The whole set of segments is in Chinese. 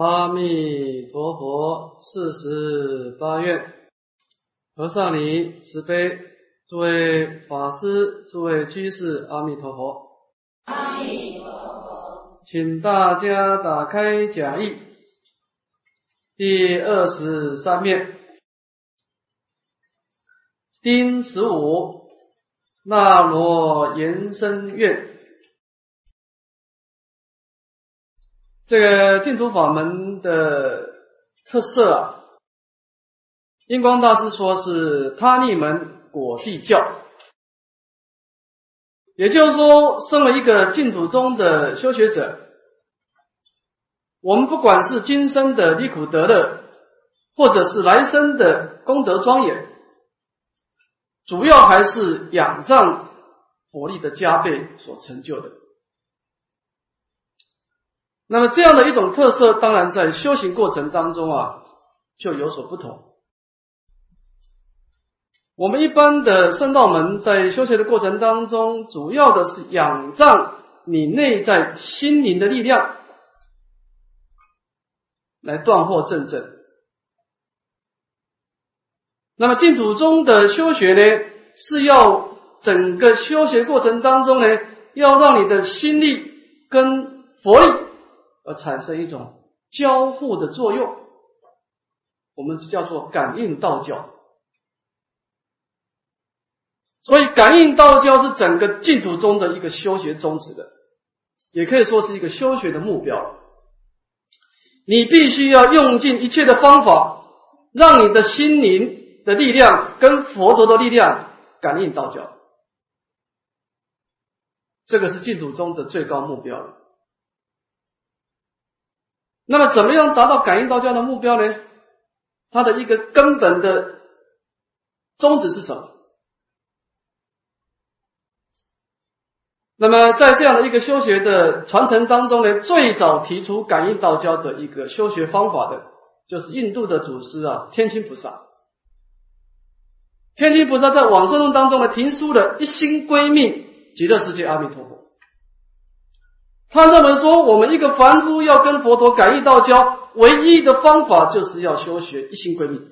阿弥陀佛，四十八愿，和尚你慈悲，诸位法师，诸位居士，阿弥陀佛。阿弥陀佛，请大家打开讲义，第二十三面，丁十五，那罗延伸愿。这个净土法门的特色啊，印光大师说是他立门果地教，也就是说，身为一个净土中的修学者，我们不管是今生的离苦得乐，或者是来生的功德庄严，主要还是仰仗佛力的加倍所成就的。那么这样的一种特色，当然在修行过程当中啊，就有所不同。我们一般的圣道门在修学的过程当中，主要的是仰仗你内在心灵的力量来断惑正正。那么净土中的修学呢，是要整个修学过程当中呢，要让你的心力跟佛力。产生一种交互的作用，我们叫做感应道交。所以，感应道交是整个净土中的一个修学宗旨的，也可以说是一个修学的目标。你必须要用尽一切的方法，让你的心灵的力量跟佛陀的力量感应道交，这个是净土中的最高目标。那么，怎么样达到感应道教的目标呢？它的一个根本的宗旨是什么？那么，在这样的一个修学的传承当中呢，最早提出感应道教的一个修学方法的，就是印度的祖师啊，天亲菩萨。天亲菩萨在往生论当中呢，提出了一心归命极乐世界阿弥陀佛。他认为说，我们一个凡夫要跟佛陀感应道交，唯一的方法就是要修学一心归命。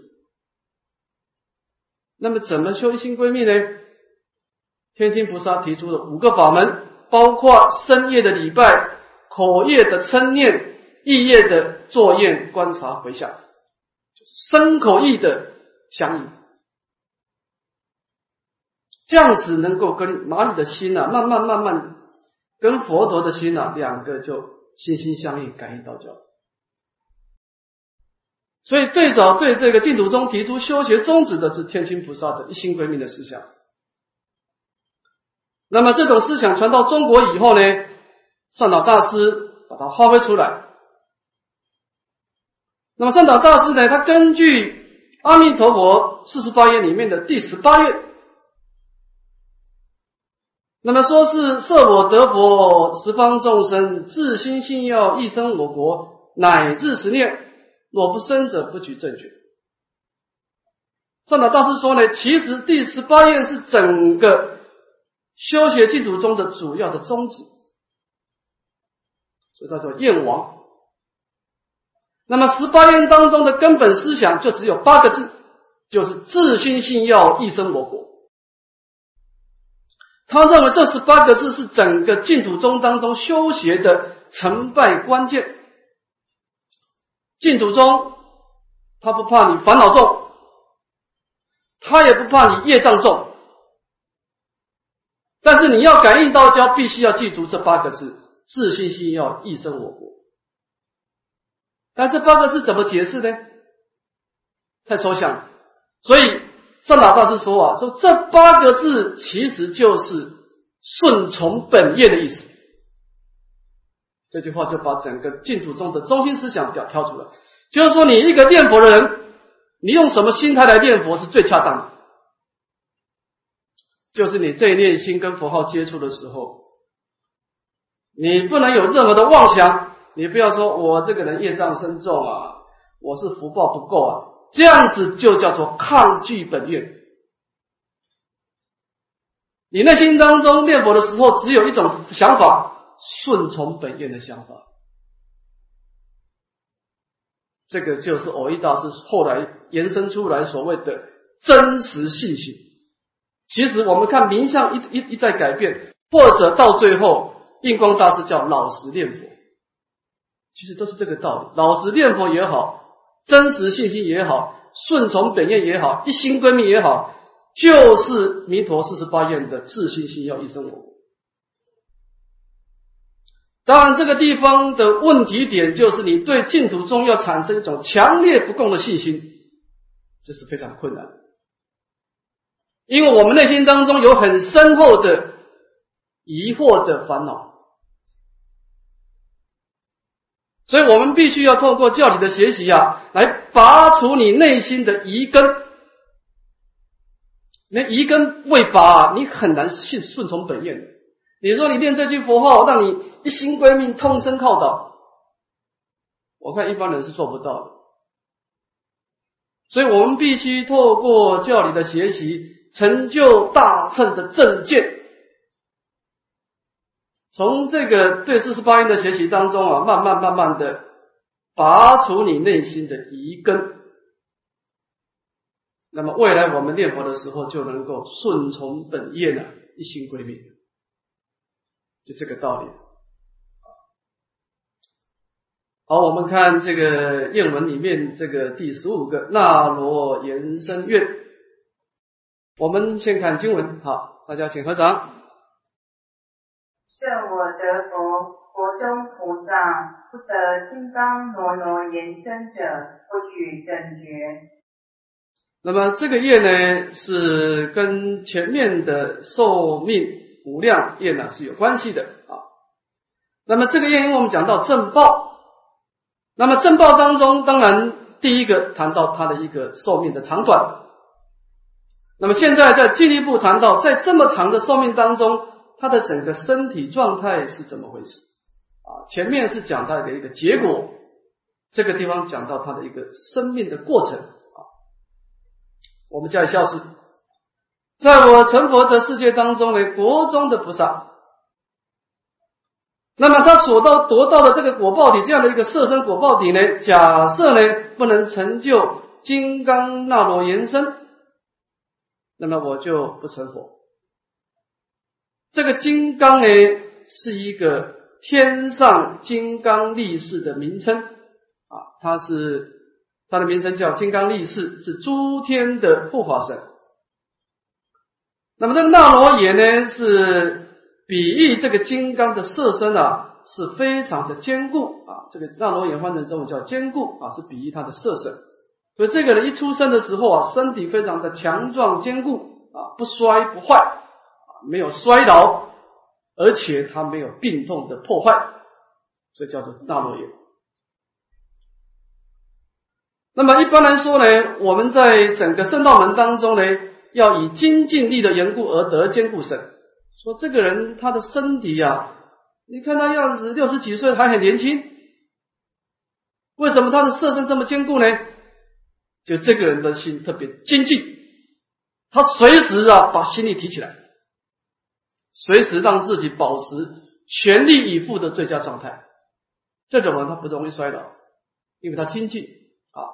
那么，怎么修一心归命呢？天津菩萨提出的五个法门，包括深夜的礼拜、口业的称念、意业的作业、观察、回向，就是身口意的相应。这样子能够跟马里的心啊，慢慢慢慢。跟佛陀的心啊，两个就心心相印，感应道交。所以最早对这个净土宗提出修学宗旨的是天亲菩萨的一心归命的思想。那么这种思想传到中国以后呢，善导大师把它发挥出来。那么善导大师呢，他根据《阿弥陀佛四十八愿》里面的第十八愿。那么说是设我得佛，十方众生自心信要，一生我国，乃至十念，若不生者，不举正觉。上导大师说呢，其实第十八愿是整个修学净土中的主要的宗旨，所以叫做愿王。那么十八愿当中的根本思想就只有八个字，就是自心信要，一生我国。他认为这十八个字是整个净土宗当中修学的成败关键。净土宗他不怕你烦恼重，他也不怕你业障重，但是你要感应道交，必须要记住这八个字：自信心要一生我国。但这八个字怎么解释呢？太抽象了，所以。上老大师说啊，说这八个字其实就是顺从本业的意思。这句话就把整个净土中的中心思想表挑出来，就是说你一个念佛的人，你用什么心态来念佛是最恰当的，就是你这一念心跟佛号接触的时候，你不能有任何的妄想，你不要说我这个人业障深重啊，我是福报不够啊。这样子就叫做抗拒本愿。你内心当中念佛的时候，只有一种想法：顺从本愿的想法。这个就是偶一大师后来延伸出来所谓的真实信心。其实我们看名相一一一再改变，或者到最后印光大师叫老实念佛，其实都是这个道理。老实念佛也好，真实信心也好，顺从本愿也好，一心归命也好，就是弥陀四十八愿的自信心要一生我。当然，这个地方的问题点就是你对净土宗要产生一种强烈不共的信心，这是非常困难，因为我们内心当中有很深厚的疑惑的烦恼，所以我们必须要透过教理的学习啊，来拔除你内心的疑根。那疑根未拔，你很难顺顺从本愿。你说你念这句佛号，让你。一心归命，通身靠倒，我看一般人是做不到的。所以我们必须透过教理的学习，成就大乘的正见。从这个对四十八音的学习当中啊，慢慢慢慢的拔除你内心的疑根。那么未来我们念佛的时候，就能够顺从本业呢，一心归命，就这个道理。好，我们看这个愿文里面这个第十五个那罗延伸愿。我们先看经文，好，大家请合掌。设我得佛，佛中菩萨不得金刚挪挪延伸者，不取正觉。那么这个业呢，是跟前面的寿命无量业呢是有关系的啊。那么这个业，因为我们讲到正报。那么正报当中，当然第一个谈到他的一个寿命的长短。那么现在再进一步谈到，在这么长的寿命当中，他的整个身体状态是怎么回事？前面是讲他的一个结果，这个地方讲到他的一个生命的过程。啊，我们加一下是，在我成佛的世界当中呢，国中的菩萨。那么他所到得到的这个果报体，这样的一个色身果报体呢？假设呢不能成就金刚那罗延伸，那么我就不成佛。这个金刚呢是一个天上金刚力士的名称啊，它是它的名称叫金刚力士，是诸天的护法神。那么这个那罗延呢是。比喻这个金刚的色身啊，是非常的坚固啊。这个那罗延换成中文叫坚固啊，是比喻他的色身。所以这个人一出生的时候啊，身体非常的强壮坚固啊，不衰不坏啊，没有衰老，而且他没有病痛的破坏，所以叫做那罗延。那么一般来说呢，我们在整个圣道门当中呢，要以精进力的缘故而得坚固身。说这个人他的身体呀，你看他样子六十几岁还很年轻，为什么他的色身这么坚固呢？就这个人的心特别精进，他随时啊把心力提起来，随时让自己保持全力以赴的最佳状态。这种人他不容易衰老，因为他精进啊。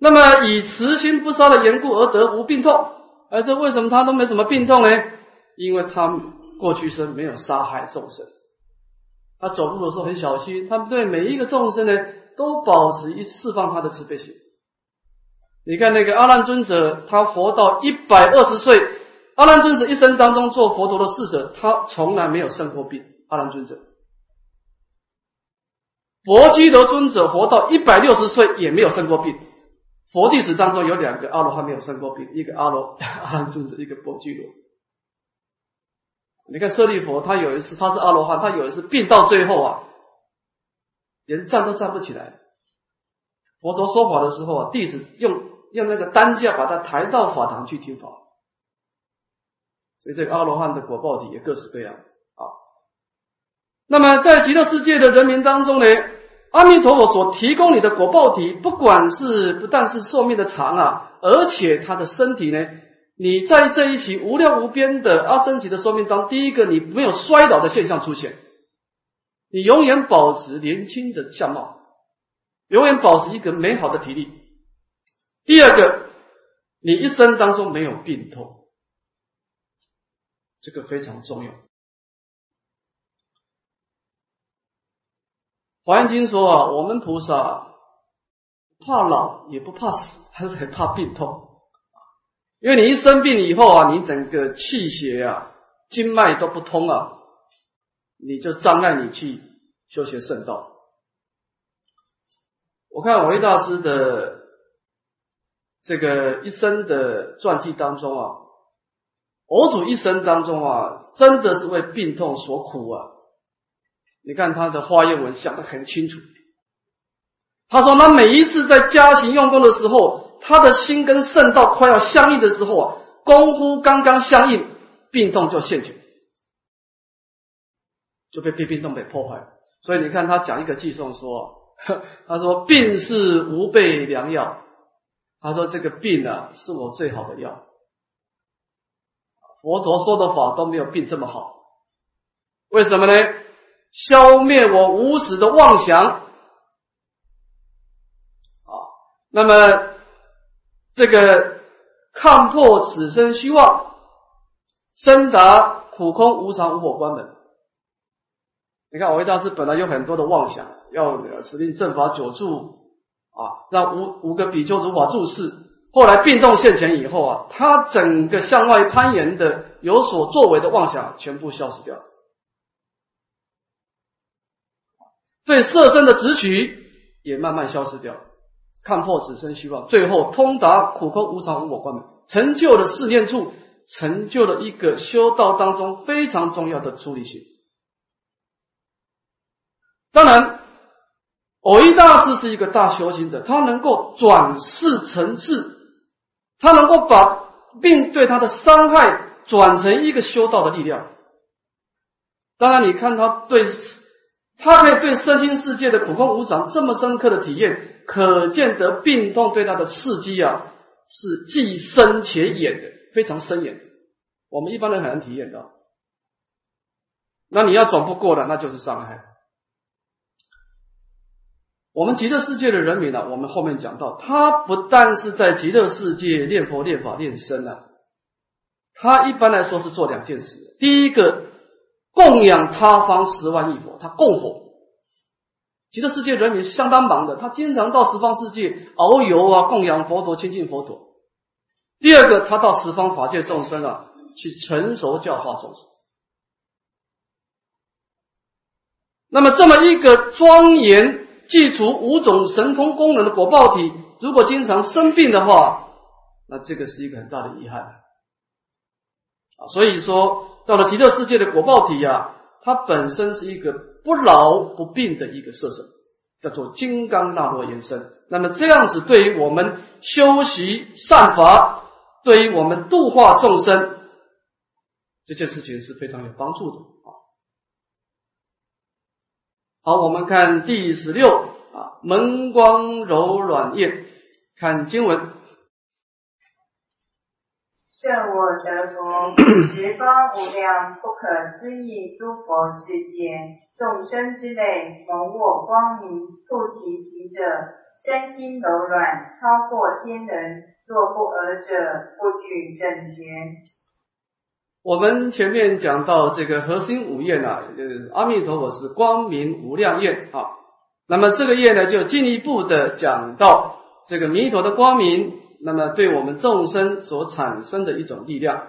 那么以慈心不杀的缘故而得无病痛，而这为什么他都没什么病痛呢？因为他过去生没有杀害众生，他走路的时候很小心，他对每一个众生呢都保持一释放他的慈悲心。你看那个阿难尊者，他活到一百二十岁，阿难尊者一生当中做佛陀的侍者，他从来没有生过病。阿难尊者，佛基德尊者活到一百六十岁也没有生过病。佛弟子当中有两个阿罗汉没有生过病，一个阿罗 阿难尊者，一个佛基罗。你看舍利佛，他有一次他是阿罗汉，他有一次病到最后啊，连站都站不起来。佛陀说法的时候啊，弟子用用那个担架把他抬到法堂去听法。所以这个阿罗汉的果报体也各式各样啊。那么在极乐世界的人民当中呢，阿弥陀佛所提供你的果报体，不管是不但是寿命的长啊，而且他的身体呢。你在这一期无量无边的阿僧祇的寿命当中，第一个你没有衰老的现象出现，你永远保持年轻的相貌，永远保持一个美好的体力。第二个，你一生当中没有病痛，这个非常重要。华严经说啊，我们菩萨怕老也不怕死，还是很怕病痛。因为你一生病以后啊，你整个气血啊、经脉都不通啊，你就障碍你去修学圣道。我看我一大师的这个一生的传记当中啊，佛祖一生当中啊，真的是为病痛所苦啊。你看他的花叶文想得很清楚。他说，他每一次在加行用功的时候，他的心跟圣道快要相应的时候啊，功夫刚刚相应，病痛就现前，就被病痛给破坏。所以你看他讲一个寄送说，他说病是无备良药，他说这个病啊是我最好的药。佛陀说的法都没有病这么好，为什么呢？消灭我无始的妄想啊，那么这个看破此生虚妄，深达苦空无常无我关门。你看，我一大师本来有很多的妄想，要使令正法久住啊，让五五个比丘如法注释。后来病重现前以后啊，他整个向外攀岩的有所作为的妄想全部消失掉了。对色身的执取也慢慢消失掉，看破此生虚妄，最后通达苦空无常无我观门，成就了四念处，成就了一个修道当中非常重要的出离心。当然，偶一大师是一个大修行者，他能够转世成智，他能够把病对他的伤害转成一个修道的力量。当然，你看他对。他可以对身心世界的苦空无常这么深刻的体验，可见得病痛对他的刺激啊，是既深且远的，非常深远。我们一般人很难体验到。那你要转不过的，那就是伤害。我们极乐世界的人民呢，我们后面讲到，他不但是在极乐世界念佛、念法、念身啊，他一般来说是做两件事。第一个。供养他方十万亿佛，他供佛。极乐世界人民相当忙的，他经常到十方世界遨游啊，供养佛陀，亲近佛陀。第二个，他到十方法界众生啊，去成熟教化众生。那么，这么一个庄严、具足五种神通功能的果报体，如果经常生病的话，那这个是一个很大的遗憾啊。所以说。到了极乐世界的果报体呀，它本身是一个不老不病的一个色身，叫做金刚那罗延伸。那么这样子，对于我们修习善法，对于我们度化众生，这件事情是非常有帮助的。好，我们看第十六啊，门光柔软焰，看经文。设我得佛，十方无量不可思议诸佛世界，众生之类，蒙我光明，触其体者，身心柔软，超过天人。若不尔者，不具正觉。我们前面讲到这个核心五业呢，就是阿弥陀佛是光明无量业啊。那么这个业呢，就进一步的讲到这个弥陀的光明。那么，对我们众生所产生的一种力量，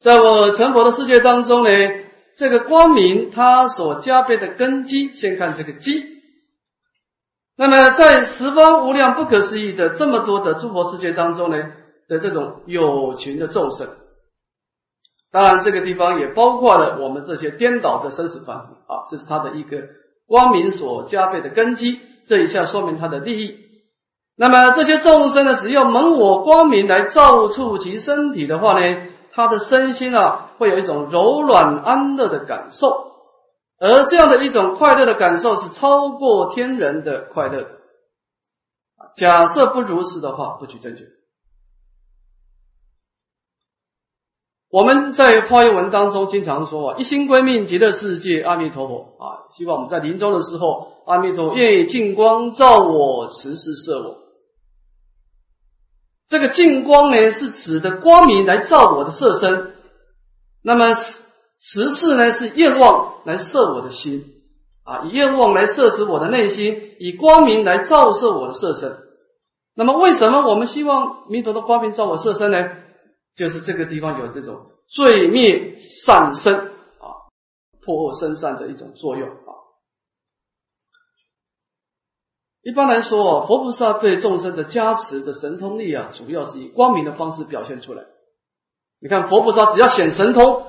在我成佛的世界当中呢，这个光明它所加倍的根基，先看这个基。那么，在十方无量不可思议的这么多的诸佛世界当中呢的这种有情的众生，当然这个地方也包括了我们这些颠倒的生死凡夫啊，这是它的一个光明所加倍的根基。这一下说明它的利益。那么这些众生呢，只要蒙我光明来照触其身体的话呢，他的身心啊，会有一种柔软安乐的感受，而这样的一种快乐的感受是超过天人的快乐。假设不如此的话，不取正觉。我们在花严文当中经常说啊，一心归命极乐世界，阿弥陀佛啊，希望我们在临终的时候阿弥陀愿以净光照我，慈世摄我。这个净光呢，是指的光明来照我的色身；那么慈世呢，是愿望来摄我的心啊，以愿望来摄持我的内心，以光明来照射我的色身。那么，为什么我们希望弥陀的光明照我色身呢？就是这个地方有这种罪灭善生啊，破恶生善的一种作用啊。一般来说，佛菩萨对众生的加持的神通力啊，主要是以光明的方式表现出来。你看，佛菩萨只要显神通，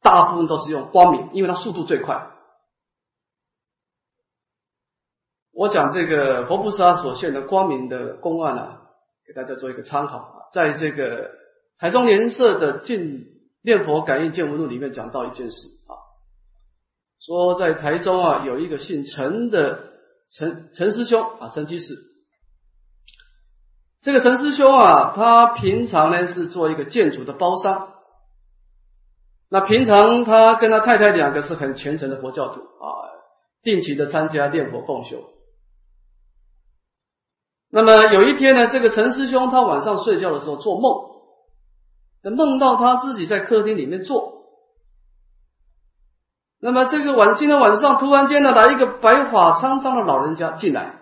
大部分都是用光明，因为它速度最快。我讲这个佛菩萨所现的光明的公案啊，给大家做一个参考啊，在这个台中莲社的《进念佛感应见闻录》里面讲到一件事啊，说在台中啊有一个姓陈的。陈陈师兄啊，陈居士，这个陈师兄啊，他平常呢是做一个建筑的包商。那平常他跟他太太两个是很虔诚的佛教徒啊，定期的参加念佛共修。那么有一天呢，这个陈师兄他晚上睡觉的时候做梦，梦到他自己在客厅里面坐。那么这个晚今天晚上突然间呢，来一个白发苍苍的老人家进来，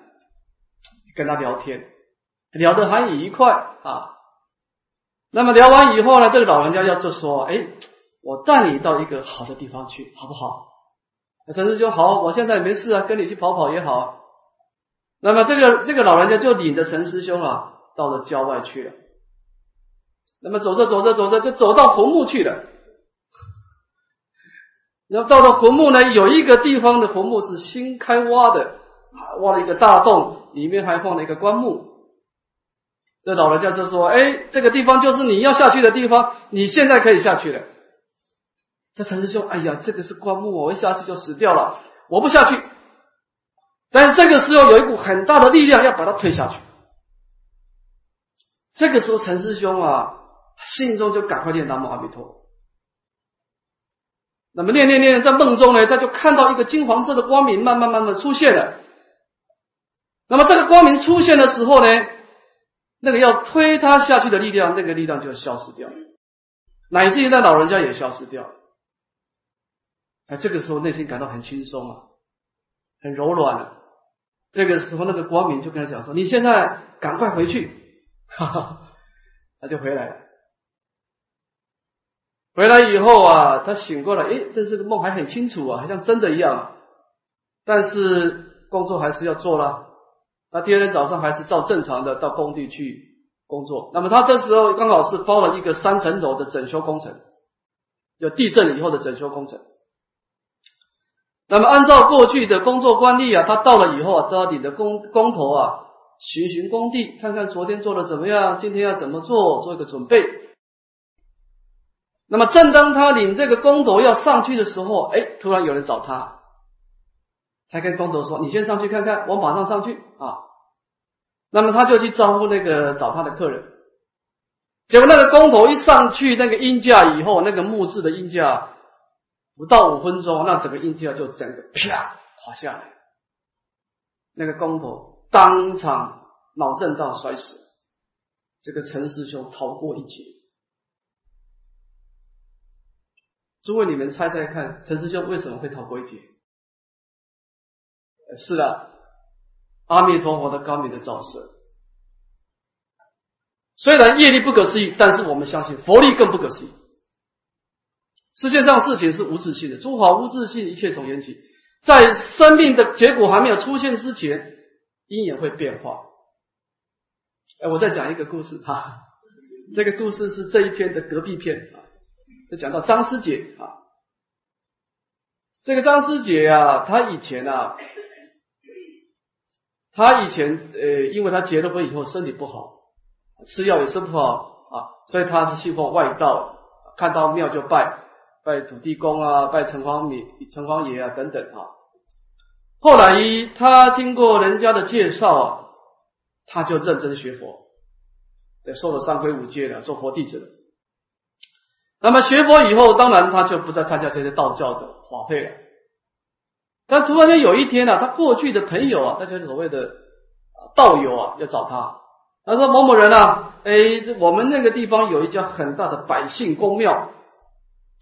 跟他聊天，聊得很愉快啊。那么聊完以后呢，这个老人家要就说：“哎，我带你到一个好的地方去，好不好？”陈师兄好，我现在没事啊，跟你去跑跑也好。那么这个这个老人家就领着陈师兄啊，到了郊外去了。那么走着走着走着，就走到坟墓去了。然后到了坟墓呢，有一个地方的坟墓是新开挖的，挖了一个大洞，里面还放了一个棺木。这老人家就说：“哎，这个地方就是你要下去的地方，你现在可以下去了。”这陈师兄，哎呀，这个是棺木，我一下去就死掉了，我不下去。但是这个时候有一股很大的力量要把他推下去。这个时候陈师兄啊，心中就赶快念南无阿弥陀。那么念念念，在梦中呢，他就看到一个金黄色的光明，慢慢慢慢出现了。那么这个光明出现的时候呢，那个要推他下去的力量，那个力量就要消失掉，乃至于那老人家也消失掉。哎，这个时候内心感到很轻松啊，很柔软啊。这个时候，那个光明就跟他讲说：“你现在赶快回去。”哈哈，他就回来了。回来以后啊，他醒过来，诶，这是个梦，还很清楚啊，好像真的一样。但是工作还是要做了。他第二天早上还是照正常的到工地去工作。那么他这时候刚好是包了一个三层楼的整修工程，就地震以后的整修工程。那么按照过去的工作惯例啊，他到了以后啊，都要领着工工头啊巡巡工地，看看昨天做的怎么样，今天要怎么做，做一个准备。那么，正当他领这个工头要上去的时候，哎，突然有人找他，他跟工头说：“你先上去看看，我马上上去啊。”那么他就去招呼那个找他的客人。结果那个工头一上去，那个鹰架以后，那个木质的鹰架不到五分钟，那整个鹰架就整个啪垮下来，那个工头当场脑震荡摔死。这个陈师兄逃过一劫。诸位，你们猜猜看，陈师兄为什么会逃过一劫？是的，阿弥陀佛的高明的照射。虽然业力不可思议，但是我们相信佛力更不可思议。世界上事情是无自性的，诸法无自性，一切从缘起。在生命的结果还没有出现之前，因也会变化。哎，我再讲一个故事哈，这个故事是这一篇的隔壁篇啊。就讲到张师姐啊，这个张师姐啊，她以前啊，她以前呃，因为她结了婚以后身体不好，吃药也吃不好啊，所以她是信奉外道，看到庙就拜，拜土地公啊，拜城隍米、城隍爷啊等等啊。后来她经过人家的介绍啊，她就认真学佛，也受了三皈五戒了，做佛弟子了。那么学佛以后，当然他就不再参加这些道教的法会了。但突然间有一天呢，他过去的朋友啊，那就是所谓的道友啊，要找他。他说：“某某人啊，哎，这我们那个地方有一家很大的百姓公庙，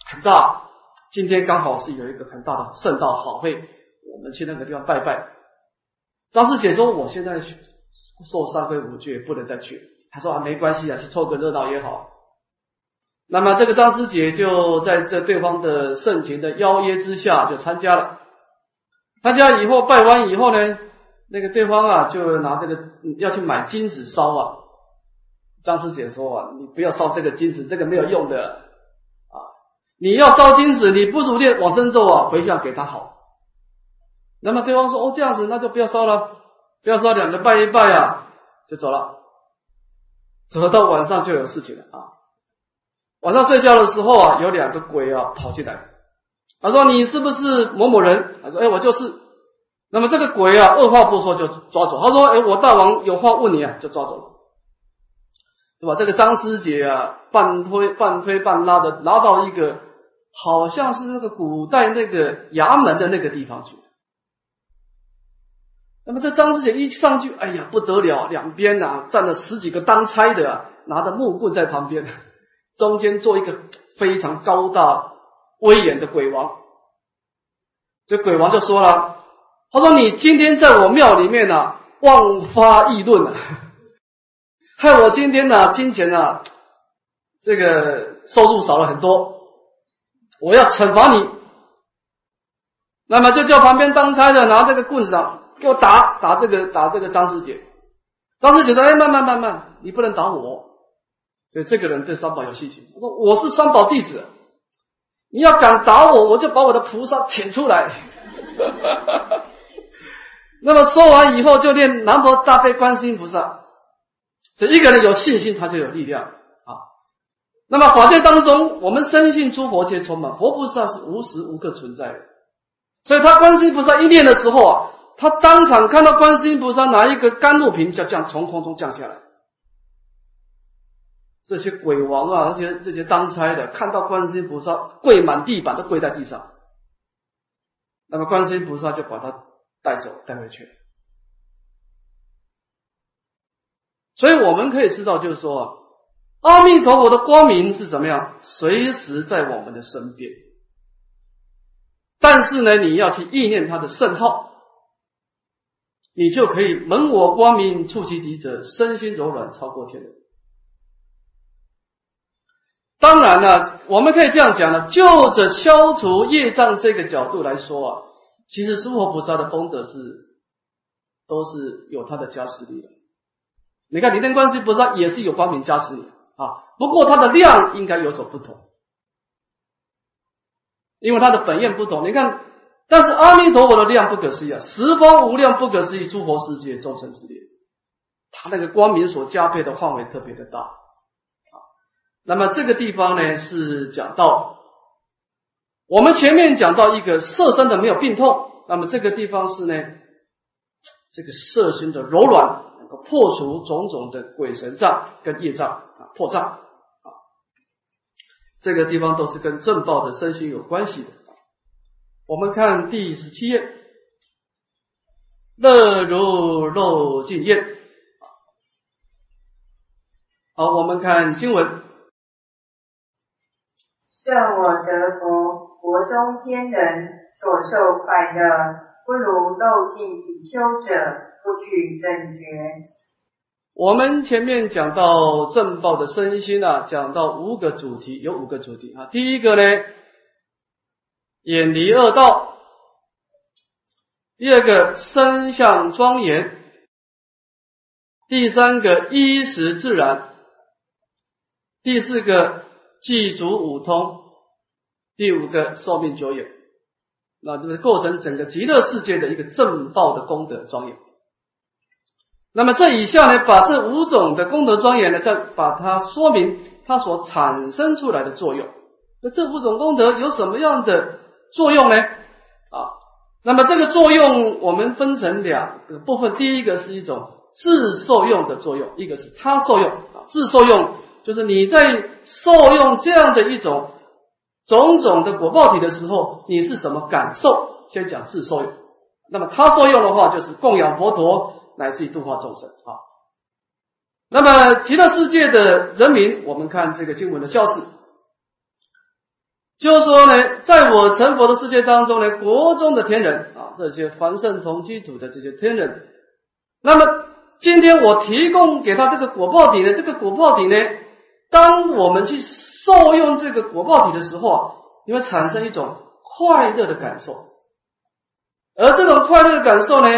很大。今天刚好是有一个很大的盛大好会，我们去那个地方拜拜。”张师姐说：“我现在受三规五矩，不能再去。”他说：“啊，没关系啊，去凑个热闹也好。”那么这个张师姐就在这对方的盛情的邀约之下，就参加了。参加以后拜完以后呢，那个对方啊就拿这个要去买金子烧啊。张师姐说啊，你不要烧这个金子，这个没有用的啊。你要烧金子，你不如念往生咒啊，回向给他好。那么对方说哦这样子，那就不要烧了，不要烧，两个拜一拜啊，就走了。走到晚上就有事情了啊。晚上睡觉的时候啊，有两个鬼啊跑进来。他说：“你是不是某某人？”他说：“哎，我就是。”那么这个鬼啊，二话不说就抓走。他说：“哎，我大王有话问你啊，就抓走了，对吧？”这个张师姐啊，半推半推半拉的拉到一个好像是那个古代那个衙门的那个地方去。那么这张师姐一上去，哎呀不得了，两边啊站了十几个当差的，拿着木棍在旁边。中间做一个非常高大威严的鬼王，这鬼王就说了：“他说你今天在我庙里面呢，妄发议论啊，害我今天呢金钱啊，这个收入少了很多，我要惩罚你。那么就叫旁边当差的拿这个棍子啊，给我打打这个打这个张师姐。张师姐说：哎，慢慢慢慢，你不能打我。”对这个人对三宝有信心，他说我是三宝弟子，你要敢打我，我就把我的菩萨请出来。那么说完以后，就念南无大悲观世音菩萨。这一个人有信心，他就有力量啊。那么法界当中，我们深信诸佛皆充满，佛菩萨是无时无刻存在的。所以他观世音菩萨一念的时候啊，他当场看到观世音菩萨拿一个甘露瓶，就降从空中降下来。这些鬼王啊，这些这些当差的，看到观世音菩萨跪满地板，都跪在地上。那么观世音菩萨就把他带走，带回去。所以我们可以知道，就是说，阿弥陀佛的光明是怎么样，随时在我们的身边。但是呢，你要去意念他的圣号，你就可以蒙我光明，触其敌者，身心柔软，超过天人。当然了，我们可以这样讲呢，就着消除业障这个角度来说啊，其实诸佛菩萨的功德是都是有他的加持力的。你看，灵天观世菩萨也是有光明加持力啊，不过它的量应该有所不同，因为它的本愿不同。你看，但是阿弥陀佛的量不可思议啊，十方无量不可思议诸佛世界众生之力，它那个光明所加倍的范围特别的大。那么这个地方呢，是讲到我们前面讲到一个色身的没有病痛，那么这个地方是呢，这个色心的柔软，能够破除种种的鬼神障跟业障啊，破障啊，这个地方都是跟正报的身心有关系的。我们看第十七页，乐如肉尽焰。好，我们看经文。正我得佛，国中天人所受快乐，不如漏尽比丘者不取正觉。我们前面讲到正报的身心啊，讲到五个主题，有五个主题啊。第一个呢，远离恶道；第二个，身相庄严；第三个，衣食自然；第四个。具足五通，第五个寿命久远，那就是构成整个极乐世界的一个正报的功德庄严。那么这以下呢，把这五种的功德庄严呢，再把它说明它所产生出来的作用。那这五种功德有什么样的作用呢？啊，那么这个作用我们分成两个部分，第一个是一种自受用的作用，一个是他受用啊，自受用。就是你在受用这样的一种种种的果报体的时候，你是什么感受先讲自受用。那么他受用的话，就是供养佛陀，乃至于度化众生啊。那么极乐世界的人民，我们看这个经文的教示，就是说呢，在我成佛的世界当中呢，国中的天人啊，这些凡圣同居土的这些天人，那么今天我提供给他这个果报体呢，这个果报体呢，当我们去受用这个果报体的时候啊，你会产生一种快乐的感受，而这种快乐的感受呢，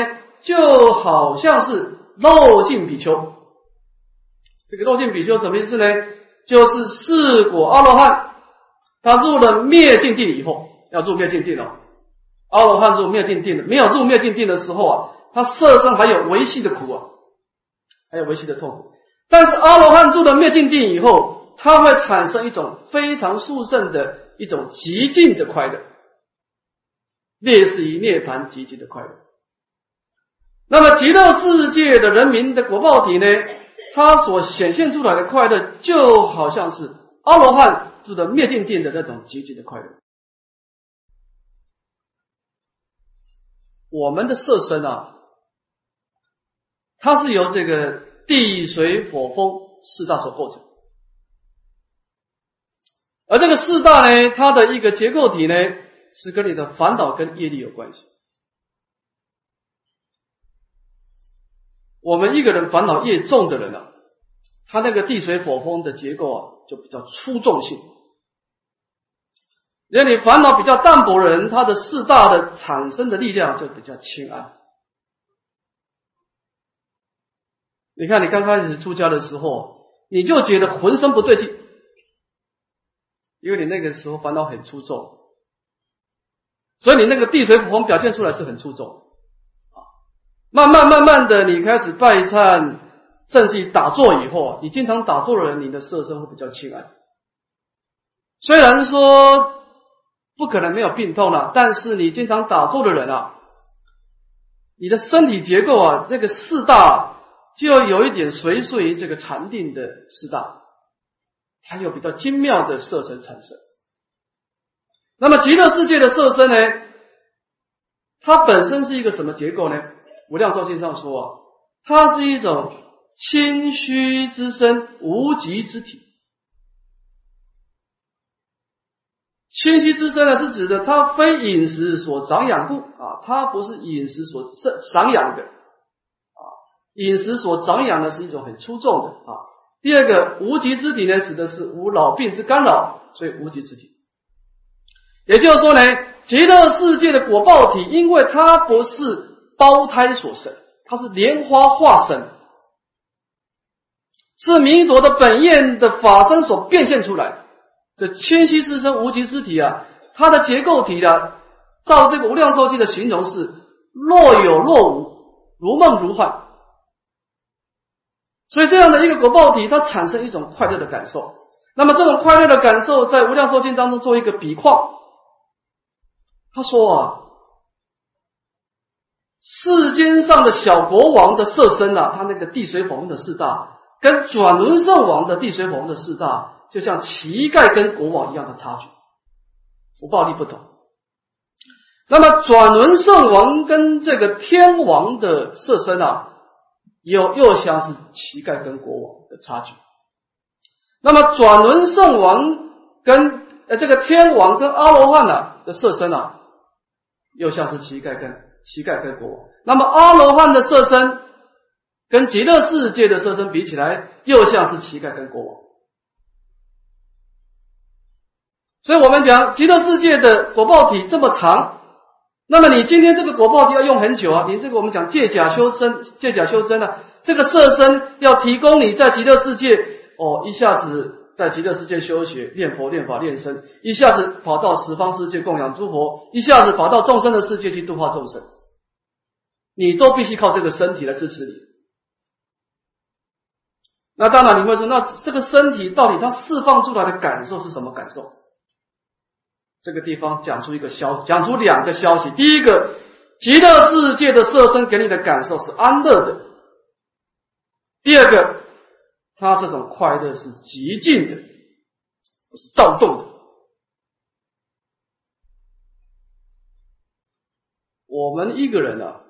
就好像是漏尽比丘。这个漏尽比丘什么意思呢？就是四果阿罗汉，他入了灭尽定以后，要入灭尽定了。阿罗汉入灭尽定的，没有入灭尽定的时候啊，他色身还有维系的苦啊，还有维系的痛苦。但是阿罗汉住了灭尽定以后，他会产生一种非常殊胜的一种极尽的快乐，类似于涅槃极尽的快乐。那么极乐世界的人民的果报体呢？它所显现出来的快乐，就好像是阿罗汉住的灭尽定的那种极极的快乐。我们的色身啊，它是由这个地水火风四大所构成，而这个四大呢，它的一个结构体呢，是跟你的烦恼跟业力有关系。我们一个人烦恼越重的人啊，他那个地水火风的结构啊，就比较粗重性；，如果你烦恼比较淡薄的人，他的四大的产生的力量就比较轻安。你看，你刚开始出家的时候，你就觉得浑身不对劲，因为你那个时候烦恼很出众，所以你那个地水火风表现出来是很出众啊。慢慢慢慢的，你开始拜忏，甚至打坐以后，你经常打坐的人，你的色身会比较清安。虽然说不可能没有病痛了，但是你经常打坐的人啊，你的身体结构啊，那个四大就有一点随顺于这个禅定的四大，它有比较精妙的色身产生。那么极乐世界的色身呢，它本身是一个什么结构呢？无量寿经上说，它是一种清虚之身，无极之体。清虚之身呢，是指的它非饮食所长养故啊，它不是饮食所长长养的，饮食所长养的是一种很出众的啊。第二个无极之体呢，指的是无老病之干扰，所以无极之体。也就是说呢，极乐世界的果报体，因为它不是。胞胎所生，它是莲花化身，是弥陀的本愿的法身所变现出来。这千虚之身、无极之体啊，它的结构体啊，照这个无量寿经的形容是若有若无，如梦如幻。所以这样的一个果报体，它产生一种快乐的感受。那么这种快乐的感受，在无量寿经当中做一个比况，他说啊。世间上的小国王的色身啊，他那个地水火风的四大，跟转轮圣王的地水火风的四大，就像乞丐跟国王一样的差距，福报力不同。那么转轮圣王跟这个天王的色身啊，又又像是乞丐跟国王的差距。那么转轮圣王跟呃这个天王跟阿罗汉呢的色身啊，又像是乞丐跟。乞丐跟国王，那么阿罗汉的色身跟极乐世界的色身比起来，又像是乞丐跟国王。所以我们讲极乐世界的果报体这么长，那么你今天这个果报体要用很久啊！你这个我们讲借假修真，借假修真啊，这个色身要提供你在极乐世界哦，一下子。在极乐世界修学、念佛、念法、练身，一下子跑到十方世界供养诸佛，一下子跑到众生的世界去度化众生，你都必须靠这个身体来支持你。那当然你会说，那这个身体到底它释放出来的感受是什么感受？这个地方讲出一个消息，讲出两个消息。第一个，极乐世界的色身给你的感受是安乐的；第二个。他这种快乐是极静的，不是躁动的。我们一个人啊，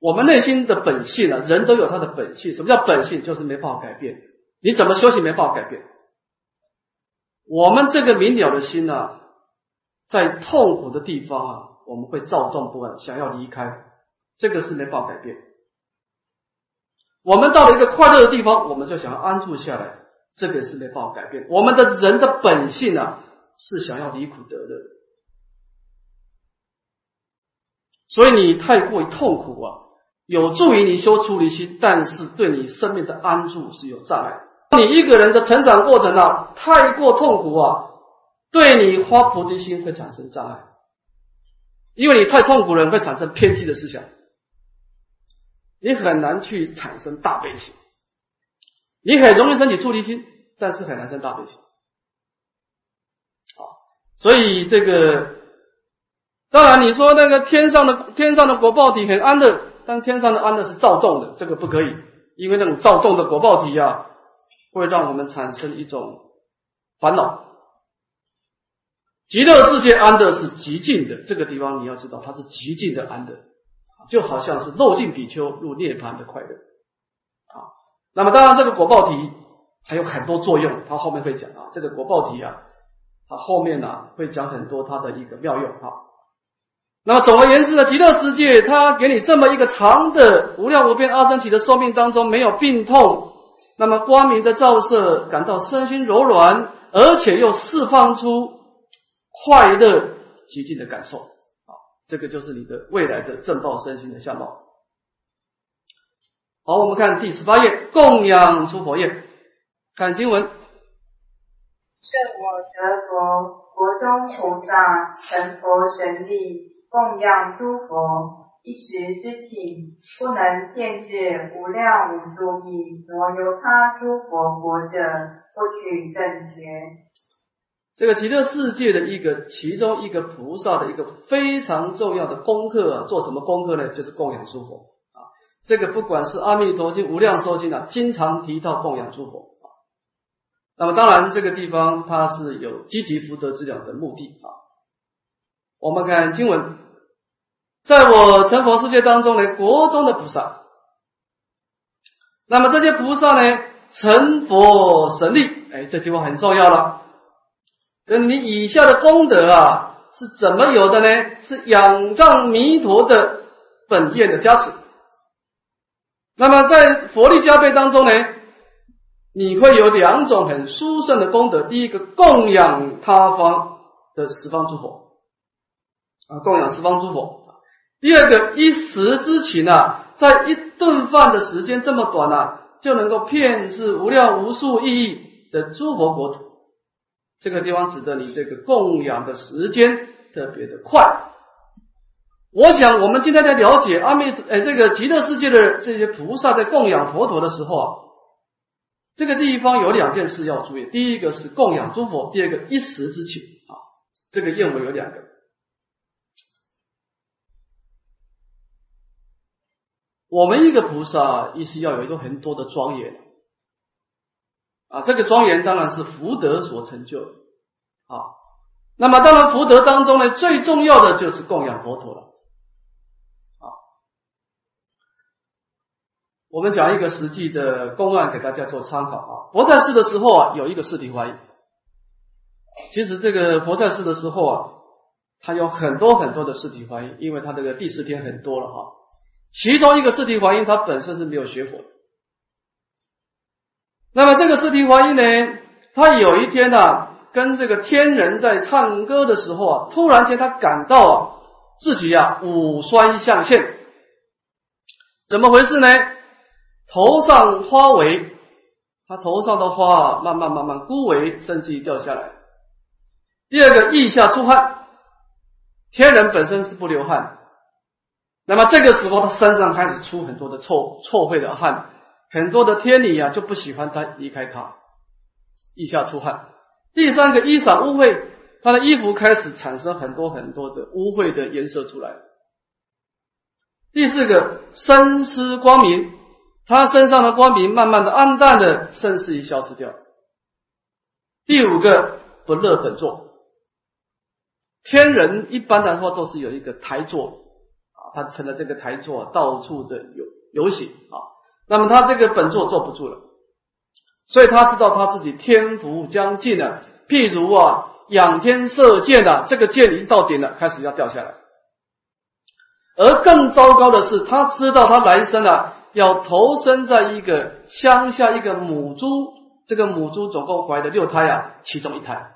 我们内心的本性啊，人都有他的本性。什么叫本性？就是没办法改变。你怎么修行没办法改变？我们这个明了的心呢，在痛苦的地方啊，我们会躁动不安，想要离开，这个是没办法改变。我们到了一个快乐的地方，我们就想要安住下来，这个是没办法改变。我们的人的本性啊，是想要离苦得乐，所以你太过于痛苦啊，有助于你修出离心，但是对你生命的安住是有障碍。你一个人的成长过程啊，太过痛苦啊，对你发菩提心会产生障碍，因为你太痛苦了，会产生偏激的思想，你很难去产生大悲心，你很容易升起出离心，但是很难生大悲心。啊，所以这个，当然你说那个天上的天上的果报体很安乐，但天上的安乐是躁动的，这个不可以，因为那种躁动的果报体啊。会让我们产生一种烦恼。极乐世界安乐是极静的，这个地方你要知道，它是极静的安乐，就好像是肉尽比丘入涅槃的快乐啊。那么当然，这个果报体还有很多作用，它后面会讲啊。这个果报体啊，它后面呢会讲很多它的一个妙用啊。那么总而言之呢，极乐世界它给你这么一个长的无量无边阿僧祇的寿命当中，没有病痛。那么光明的照射，感到身心柔软，而且又释放出快乐极尽的感受啊！这个就是你的未来的正报身心的相貌。好，我们看第十八页，供养诸佛业，看经文：圣我得佛，国中菩萨成佛神力，供养诸佛。一时之气，不能限制无量无数亿所有他诸佛国者，不取正觉。这个极乐世界的一个其中一个菩萨的一个非常重要的功课啊，做什么功课呢？就是供养诸佛啊。这个不管是阿弥陀经、无量寿经啊，经常提到供养诸佛啊。那么当然，这个地方它是有积极福德之了的目的啊。我们看经文。在我成佛世界当中呢，国中的菩萨，那么这些菩萨呢，成佛神力，哎，这句话很重要了。就你以下的功德啊，是怎么有的呢？是仰仗弥陀的本愿的加持。那么在佛力加倍当中呢，你会有两种很殊胜的功德。第一个，供养他方的十方诸佛啊，供养十方诸佛。第二个一时之情啊，在一顿饭的时间这么短啊，就能够骗至无量无数意义的诸佛国土。这个地方指的你这个供养的时间特别的快。我想我们今天在了解阿弥陀，呃，这个极乐世界的这些菩萨在供养佛陀的时候啊，这个地方有两件事要注意。第一个是供养诸佛，第二个一时之情啊，这个愿望有两个。我们一个菩萨，意思要有一种很多的庄严啊，这个庄严当然是福德所成就啊。那么当然福德当中呢，最重要的就是供养佛陀了啊。我们讲一个实际的公案给大家做参考啊。佛在世的时候啊，有一个四体怀疑。其实这个佛在世的时候啊，他有很多很多的四体怀疑，因为他这个第四天很多了哈。其中一个四体华音，他本身是没有学佛的。那么这个四体华音呢，他有一天呢，跟这个天人在唱歌的时候啊，突然间他感到啊，自己啊五酸相现，怎么回事呢？头上花萎，他头上的花慢慢慢慢枯萎，甚至于掉下来。第二个腋下出汗，天人本身是不流汗。那么这个时候，他身上开始出很多的臭臭秽的汗，很多的天女啊就不喜欢他离开他，腋下出汗。第三个衣裳污秽，他的衣服开始产生很多很多的污秽的颜色出来。第四个身失光明，他身上的光明慢慢的暗淡的，甚至于消失掉。第五个不乐本座，天人一般来说都是有一个台座，他成了这个台座到处的游游行啊。那么他这个本座坐不住了，所以他知道他自己天福将尽了。譬如啊，仰天射箭的这个箭一到顶了，开始要掉下来。而更糟糕的是，他知道他来生啊，要投生在一个乡下一个母猪，这个母猪总共怀的六胎啊，其中一胎。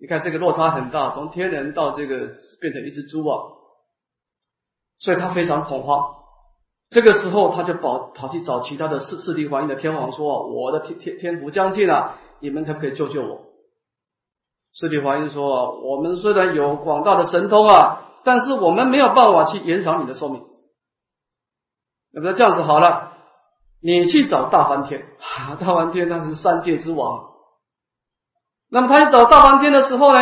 你看这个落差很大，从天人到这个变成一只猪啊，所以他非常恐慌。这个时候他就跑跑去找其他的四四地环境的天王说：“我的天天天福将近了，你们可不可以救救我？”四地环境说：“我们虽然有广大的神通啊。”但是我们没有办法去延长你的寿命，那么这样子好了，你去找大梵天，大梵天那是三界之王。那么他去找大梵天的时候呢，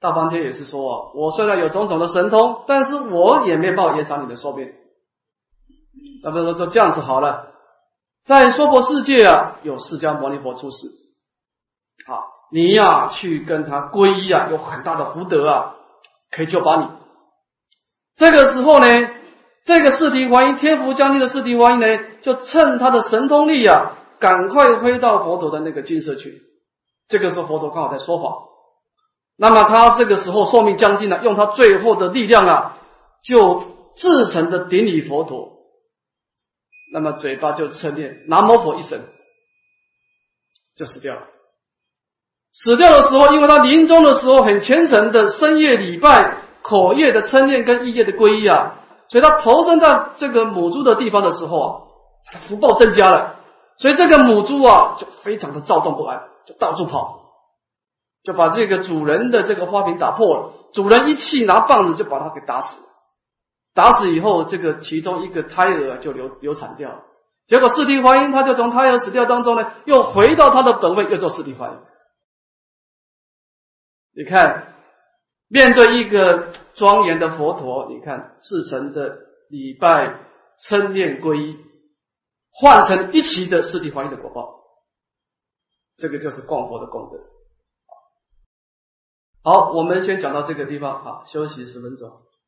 大梵天也是说，我虽然有种种的神通，但是我也没办法延长你的寿命。那么说说这样子好了，在娑婆世界啊，有释迦牟尼佛出世，好，你呀去跟他皈依啊，有很大的福德啊，可以救把你。这个时候呢，这个四提还音天福将军的四提还音呢，就趁他的神通力啊，赶快飞到佛陀的那个金色去。这个时候佛陀刚好在说法，那么他这个时候寿命将近了，用他最后的力量啊，就至诚的顶礼佛陀，那么嘴巴就称念南无佛一声，就死掉了。死掉的时候，因为他临终的时候很虔诚的深夜礼拜。口业的称念跟意业的皈依啊，所以他投身在这个母猪的地方的时候啊，福报增加了，所以这个母猪啊就非常的躁动不安，就到处跑，就把这个主人的这个花瓶打破了。主人一气拿棒子就把它给打死，打死以后，这个其中一个胎儿就流流产掉了。结果四地观音他就从胎儿死掉当中呢，又回到他的本位，又做四地观音。你看。面对一个庄严的佛陀，你看至诚的礼拜、称念、皈依，换成一齐的四谛欢迎的果报，这个就是供佛的功德。好，我们先讲到这个地方好，休息十分钟。